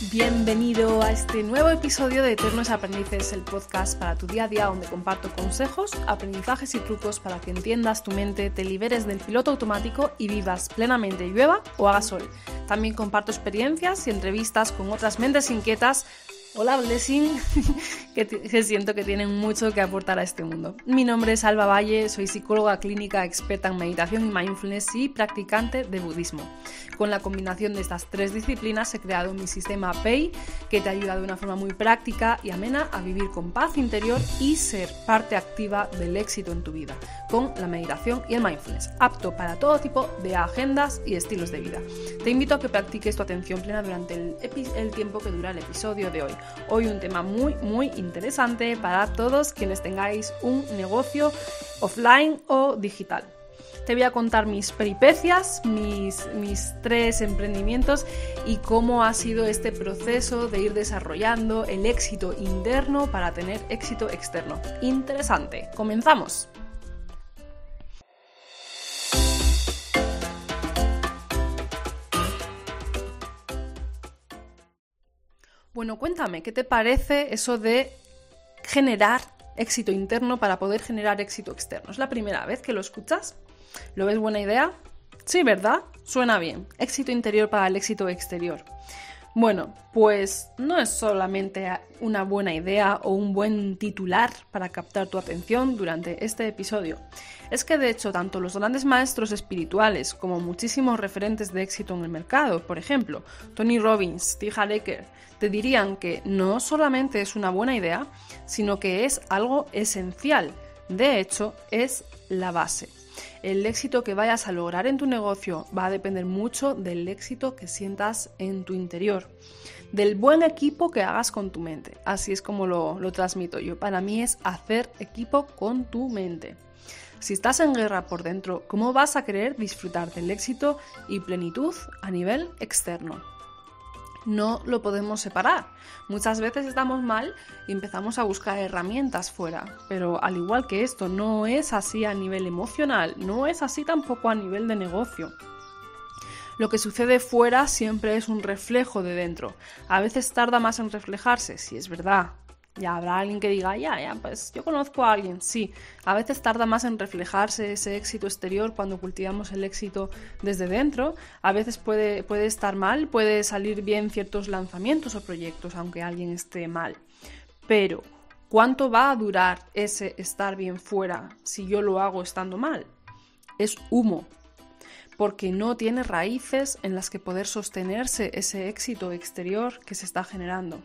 Bienvenido a este nuevo episodio de Eternos Aprendices, el podcast para tu día a día donde comparto consejos, aprendizajes y trucos para que entiendas tu mente, te liberes del piloto automático y vivas plenamente llueva o haga sol. También comparto experiencias y entrevistas con otras mentes inquietas Hola Blessing, que, siento que tienen mucho que aportar a este mundo. Mi nombre es Alba Valle, soy psicóloga clínica experta en meditación y mindfulness y practicante de budismo. Con la combinación de estas tres disciplinas he creado mi sistema PEI que te ayuda de una forma muy práctica y amena a vivir con paz interior y ser parte activa del éxito en tu vida, con la meditación y el mindfulness, apto para todo tipo de agendas y estilos de vida. Te invito a que practiques tu atención plena durante el, el tiempo que dura el episodio de hoy. Hoy un tema muy, muy interesante para todos quienes tengáis un negocio offline o digital. Te voy a contar mis peripecias, mis, mis tres emprendimientos y cómo ha sido este proceso de ir desarrollando el éxito interno para tener éxito externo. Interesante. Comenzamos. Bueno, cuéntame, ¿qué te parece eso de generar éxito interno para poder generar éxito externo? ¿Es la primera vez que lo escuchas? ¿Lo ves buena idea? Sí, ¿verdad? Suena bien. Éxito interior para el éxito exterior. Bueno, pues no es solamente una buena idea o un buen titular para captar tu atención durante este episodio. Es que de hecho tanto los grandes maestros espirituales como muchísimos referentes de éxito en el mercado, por ejemplo, Tony Robbins, Steve Hallecker, te dirían que no solamente es una buena idea, sino que es algo esencial. De hecho, es la base. El éxito que vayas a lograr en tu negocio va a depender mucho del éxito que sientas en tu interior, del buen equipo que hagas con tu mente. Así es como lo, lo transmito yo. Para mí es hacer equipo con tu mente. Si estás en guerra por dentro, ¿cómo vas a querer disfrutar del éxito y plenitud a nivel externo? No lo podemos separar. Muchas veces estamos mal y empezamos a buscar herramientas fuera, pero al igual que esto no es así a nivel emocional, no es así tampoco a nivel de negocio. Lo que sucede fuera siempre es un reflejo de dentro. A veces tarda más en reflejarse, si es verdad, ya habrá alguien que diga, ya, ya, pues yo conozco a alguien. Sí, a veces tarda más en reflejarse ese éxito exterior cuando cultivamos el éxito desde dentro. A veces puede, puede estar mal, puede salir bien ciertos lanzamientos o proyectos, aunque alguien esté mal. Pero, ¿cuánto va a durar ese estar bien fuera si yo lo hago estando mal? Es humo, porque no tiene raíces en las que poder sostenerse ese éxito exterior que se está generando.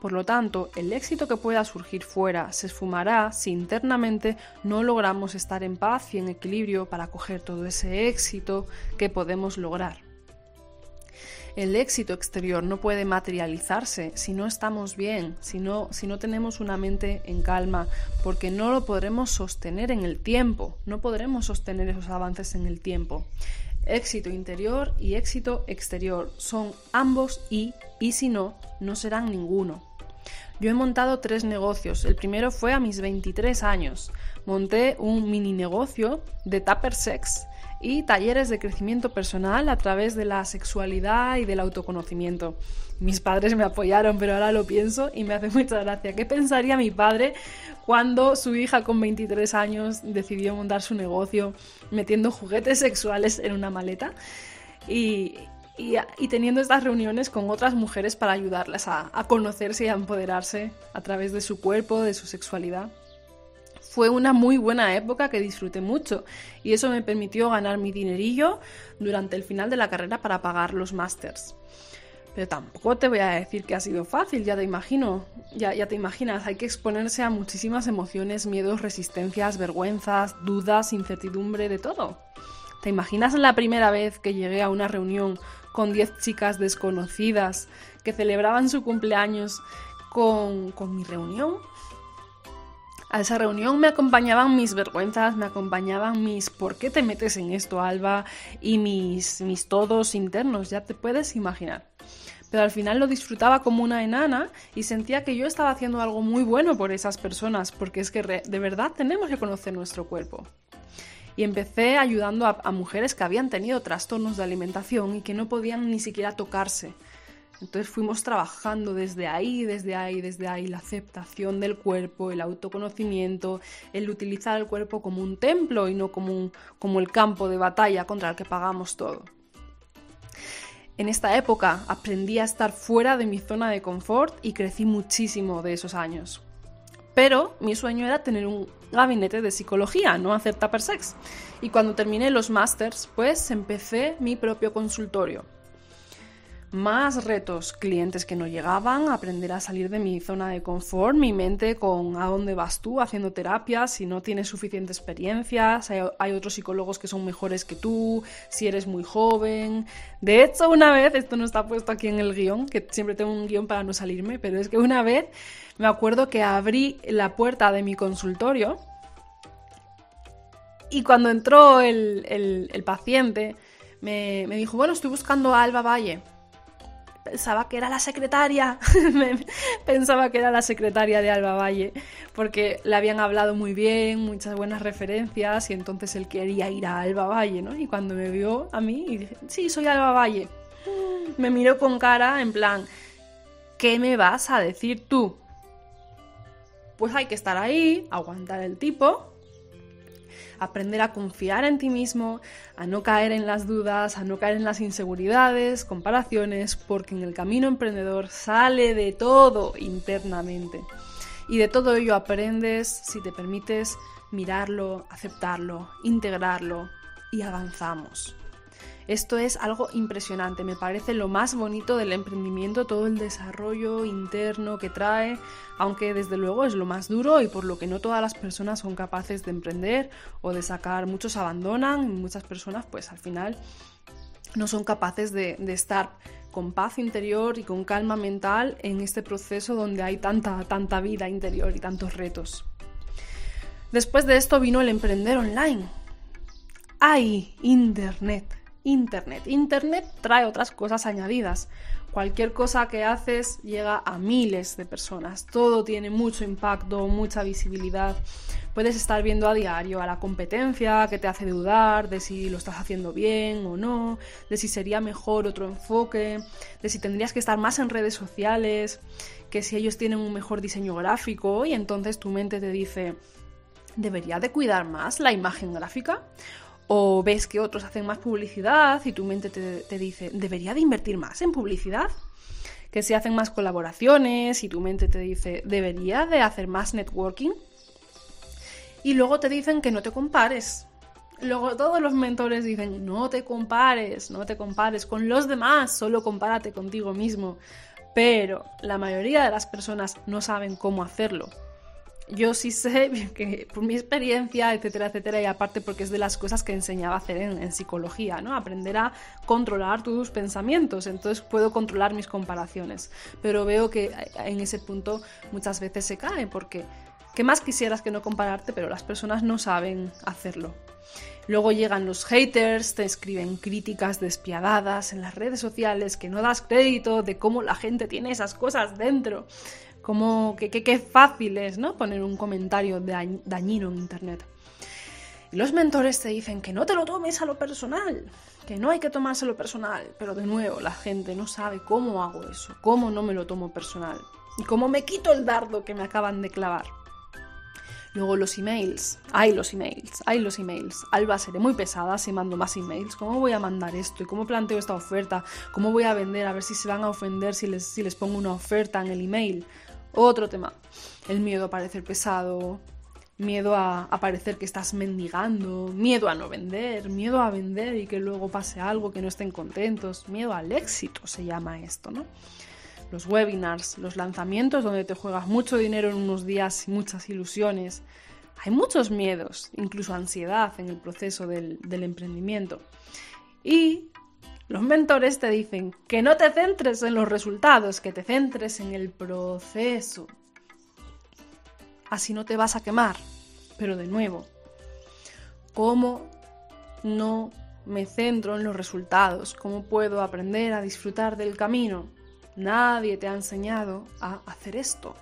Por lo tanto, el éxito que pueda surgir fuera se esfumará si internamente no logramos estar en paz y en equilibrio para coger todo ese éxito que podemos lograr. El éxito exterior no puede materializarse si no estamos bien, si no, si no tenemos una mente en calma, porque no lo podremos sostener en el tiempo, no podremos sostener esos avances en el tiempo. Éxito interior y éxito exterior son ambos y, y si no, no serán ninguno. Yo he montado tres negocios. El primero fue a mis 23 años. Monté un mini negocio de Tupper Sex y talleres de crecimiento personal a través de la sexualidad y del autoconocimiento. Mis padres me apoyaron, pero ahora lo pienso y me hace mucha gracia. ¿Qué pensaría mi padre cuando su hija con 23 años decidió montar su negocio metiendo juguetes sexuales en una maleta? Y, y, teniendo estas reuniones con otras mujeres para ayudarlas a, conocerse y a empoderarse a través de su cuerpo, de su sexualidad. Fue una muy buena época que disfruté mucho y eso me permitió ganar mi dinerillo durante el final de la carrera para pagar los másters. Pero tampoco te voy a decir que ha sido fácil, ya te imagino, ya, ya te imaginas, hay que exponerse a muchísimas emociones, miedos, resistencias, vergüenzas, dudas, incertidumbre, de todo. ¿Te imaginas la primera vez que llegué a una reunión con 10 chicas desconocidas que celebraban su cumpleaños con, mi reunión. A esa reunión me acompañaban mis vergüenzas, me acompañaban mis ¿por qué te metes en esto, Alba? y mis, mis todos internos, ya te puedes imaginar. Pero al final lo disfrutaba como una enana y sentía que yo estaba haciendo algo muy bueno por esas personas, porque es que de verdad tenemos que conocer nuestro cuerpo y empecé ayudando a, mujeres que habían tenido trastornos de alimentación y que no podían ni siquiera tocarse. Entonces fuimos trabajando desde ahí, desde ahí, desde ahí, la aceptación del cuerpo, el autoconocimiento, el utilizar el cuerpo como un templo y no como, como el campo de batalla contra el que pagamos todo. En esta época aprendí a estar fuera de mi zona de confort y crecí muchísimo de esos años. Pero mi sueño era tener un gabinete de psicología, no hacer tupper sex. Y cuando terminé los másters, pues empecé mi propio consultorio más retos, clientes que no llegaban, aprender a salir de mi zona de confort, mi mente con a dónde vas tú haciendo terapia, si no tienes suficiente experiencia, hay, hay, otros psicólogos que son mejores que tú, si eres muy joven. De hecho, una vez, esto no está puesto aquí en el guion, que siempre tengo un guion para no salirme, pero es que una vez me acuerdo que abrí la puerta de mi consultorio y cuando entró el, el, el paciente me, me dijo, bueno, estoy buscando a Alba Valle pensaba que era la secretaria, pensaba que era la secretaria de Alba Valle, porque le habían hablado muy bien, muchas buenas referencias, y entonces él quería ir a Alba Valle, ¿no? Y cuando me vio a mí, y dije, sí, soy Alba Valle, me miró con cara en plan, ¿qué me vas a decir tú? Pues hay que estar ahí, aguantar el tipo, aprender a confiar en ti mismo, a no caer en las dudas, a no caer en las inseguridades, comparaciones, porque en el camino emprendedor sale de todo internamente. Y de todo ello aprendes si te permites mirarlo, aceptarlo, integrarlo y avanzamos. Esto es algo impresionante, me parece lo más bonito del emprendimiento, todo el desarrollo interno que trae, aunque desde luego es lo más duro y por lo que no todas las personas son capaces de emprender o de sacar, muchos abandonan y muchas personas pues al final no son capaces de, estar con paz interior y con calma mental en este proceso donde hay tanta, tanta vida interior y tantos retos. Después de esto vino el emprender online. ¡Ay, Internet! Internet. Internet trae otras cosas añadidas. Cualquier cosa que haces llega a miles de personas. Todo tiene mucho impacto, mucha visibilidad. Puedes estar viendo a diario a la competencia que te hace dudar de si lo estás haciendo bien o no, de si sería mejor otro enfoque, de si tendrías que estar más en redes sociales, que si ellos tienen un mejor diseño gráfico y entonces tu mente te dice, ¿debería de cuidar más la imagen gráfica? O ves que otros hacen más publicidad y tu mente te, dice, ¿debería de invertir más en publicidad? Que si hacen más colaboraciones y tu mente te dice, ¿debería de hacer más networking? Y luego te dicen que no te compares. Luego todos los mentores dicen, no te compares, no te compares con los demás, solo compárate contigo mismo. Pero la mayoría de las personas no saben cómo hacerlo yo sí sé que por mi experiencia, etcétera, etcétera, y aparte porque es de las cosas que enseñaba a hacer en, psicología, ¿no? Aprender a controlar tus pensamientos, entonces puedo controlar mis comparaciones, pero veo que en ese punto muchas veces se cae porque ¿qué más quisieras que no compararte? Pero las personas no saben hacerlo. Luego llegan los haters, te escriben críticas despiadadas en las redes sociales que no das crédito de cómo la gente tiene esas cosas dentro. Como que, qué fácil es, ¿no? Poner un comentario dañino en internet. Y los mentores te dicen que no te lo tomes a lo personal, que no hay que tomárselo personal. Pero de nuevo, la gente no sabe cómo hago eso, cómo no me lo tomo personal y cómo me quito el dardo que me acaban de clavar. Luego los emails. Hay los emails, hay los emails. Alba, seré muy pesada si mando más emails. ¿Cómo voy a mandar esto? ¿Y cómo planteo esta oferta? ¿Cómo voy a vender? A ver si se van a ofender si les pongo una oferta en el email. Otro tema, el miedo a parecer pesado, miedo a, parecer que estás mendigando, miedo a no vender, miedo a vender y que luego pase algo, que no estén contentos, miedo al éxito se llama esto, ¿no? Los webinars, los lanzamientos donde te juegas mucho dinero en unos días y muchas ilusiones. Hay muchos miedos, incluso ansiedad en el proceso del, del emprendimiento. Y los mentores te dicen que no te centres en los resultados, que te centres en el proceso. Así no te vas a quemar. Pero de nuevo, ¿cómo no me centro en los resultados? ¿Cómo puedo aprender a disfrutar del camino? Nadie te ha enseñado a hacer esto.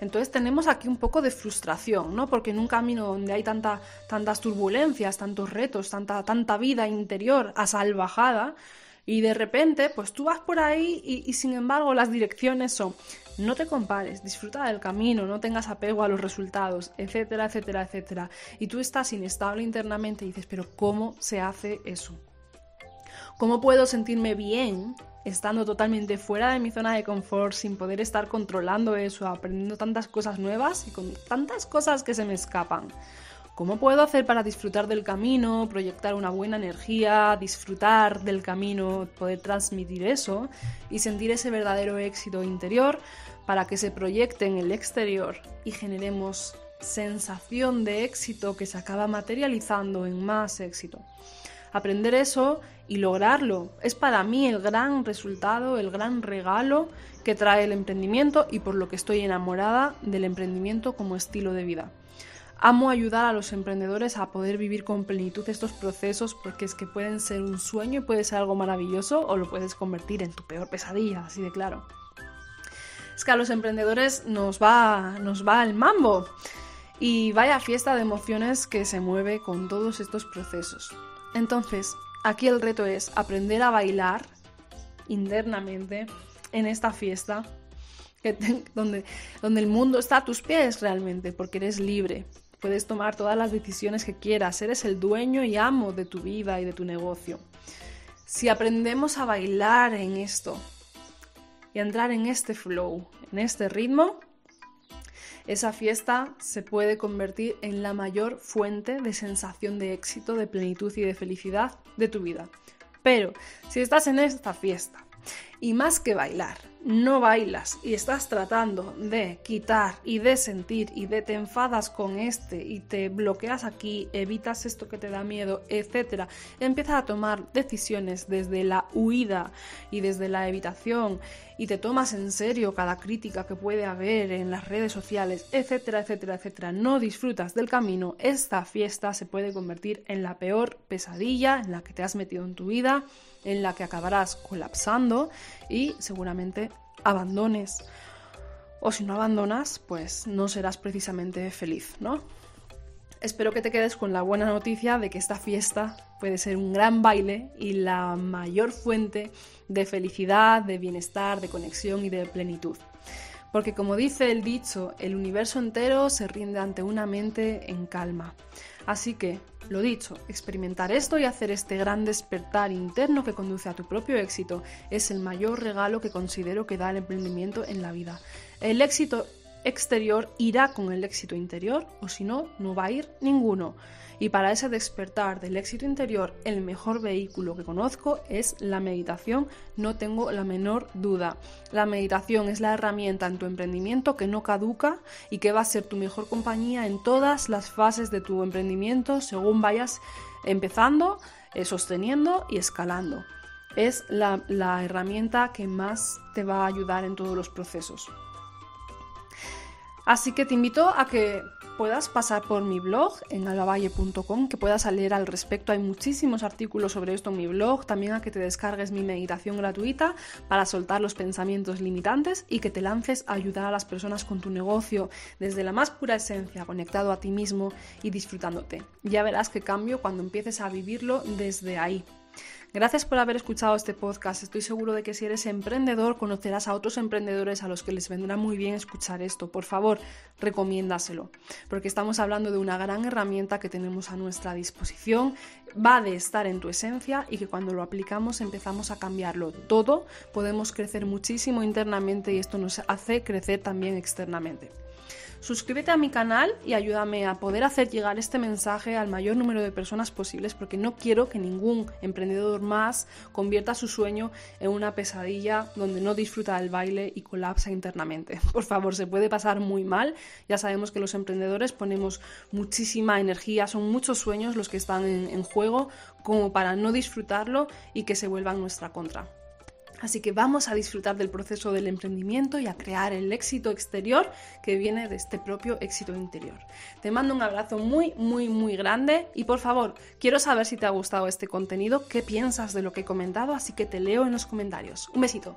Entonces tenemos aquí un poco de frustración, ¿no? Porque en un camino donde hay tanta, tantas turbulencias, tantos retos, tanta, tanta vida interior a salvajada, Y de repente, pues tú vas por ahí y, y sin embargo las direcciones son no te compares, disfruta del camino, no tengas apego a los resultados, etcétera, etcétera, etcétera. Y tú estás inestable internamente y dices, pero ¿cómo se hace eso? ¿Cómo puedo sentirme bien estando totalmente fuera de mi zona de confort, sin poder estar controlando eso, aprendiendo tantas cosas nuevas y con tantas cosas que se me escapan? ¿Cómo puedo hacer para disfrutar del camino, proyectar una buena energía, disfrutar del camino, poder transmitir eso y sentir ese verdadero éxito interior para que se proyecte en el exterior y generemos sensación de éxito que se acaba materializando en más éxito? Aprender eso y lograrlo es para mí el gran resultado, el gran regalo que trae el emprendimiento y por lo que estoy enamorada del emprendimiento como estilo de vida. Amo ayudar a los emprendedores a poder vivir con plenitud estos procesos porque es que pueden ser un sueño y puede ser algo maravilloso o lo puedes convertir en tu peor pesadilla, así de claro. Es que a los emprendedores nos va, nos va el mambo y vaya fiesta de emociones que se mueve con todos estos procesos. Entonces, aquí el reto es aprender a bailar internamente en esta fiesta donde, donde el mundo está a tus pies realmente, porque eres libre, puedes tomar todas las decisiones que quieras, eres el dueño y amo de tu vida y de tu negocio. Si aprendemos a bailar en esto y a entrar en este flow, en este ritmo, esa fiesta se puede convertir en la mayor fuente de sensación de éxito, de plenitud y de felicidad de tu vida. Pero si estás en esta fiesta y más que bailar, no bailas y estás tratando de quitar y de sentir y de te enfadas con este y te bloqueas aquí, evitas esto que te da miedo, etcétera, empiezas a tomar decisiones desde la huida y desde la evitación y te tomas en serio cada crítica que puede haber en las redes sociales, etcétera, etcétera, etcétera, no disfrutas del camino, esta fiesta se puede convertir en la peor pesadilla en la que te has metido en tu vida, en la que acabarás colapsando y seguramente abandones. O si no abandonas, pues no serás precisamente feliz, ¿no? Espero que te quedes con la buena noticia de que esta fiesta puede ser un gran baile y la mayor fuente de felicidad, de bienestar, de conexión y de plenitud. Porque como dice el dicho, el universo entero se rinde ante una mente en calma. Así que, lo dicho, experimentar esto y hacer este gran despertar interno que conduce a tu propio éxito es el mayor regalo que considero que da el emprendimiento en la vida. El éxito exterior irá con el éxito interior o si no, no va a ir ninguno. Y para ese despertar del éxito interior, el mejor vehículo que conozco es la meditación, no tengo la menor duda. La meditación es la herramienta en tu emprendimiento que no caduca y que va a ser tu mejor compañía en todas las fases de tu emprendimiento según vayas empezando, eh, sosteniendo y escalando. Es la, la herramienta que más te va a ayudar en todos los procesos. Así que te invito a que puedas pasar por mi blog en alavalle.com, que puedas leer al respecto. Hay muchísimos artículos sobre esto en mi blog. También a que te descargues mi meditación gratuita para soltar los pensamientos limitantes y que te lances a ayudar a las personas con tu negocio desde la más pura esencia, conectado a ti mismo y disfrutándote. Ya verás qué cambio cuando empieces a vivirlo desde ahí. Gracias por haber escuchado este podcast. Estoy seguro de que si eres emprendedor conocerás a otros emprendedores a los que les vendrá muy bien escuchar esto. Por favor, recomiéndaselo, porque estamos hablando de una gran herramienta que tenemos a nuestra disposición, va de estar en tu esencia y que cuando lo aplicamos empezamos a cambiarlo todo, podemos crecer muchísimo internamente y esto nos hace crecer también externamente. Suscríbete a mi canal y ayúdame a poder hacer llegar este mensaje al mayor número de personas posibles porque no quiero que ningún emprendedor más convierta su sueño en una pesadilla donde no disfruta del baile y colapsa internamente. Por favor, se puede pasar muy mal. Ya sabemos que los emprendedores ponemos muchísima energía, son muchos sueños los que están en, en juego como para no disfrutarlo y que se vuelvan nuestra contra. Así que vamos a disfrutar del proceso del emprendimiento y a crear el éxito exterior que viene de este propio éxito interior. Te mando un abrazo muy, muy, muy grande y por favor, quiero saber si te ha gustado este contenido, qué piensas de lo que he comentado, así que te leo en los comentarios. Un besito.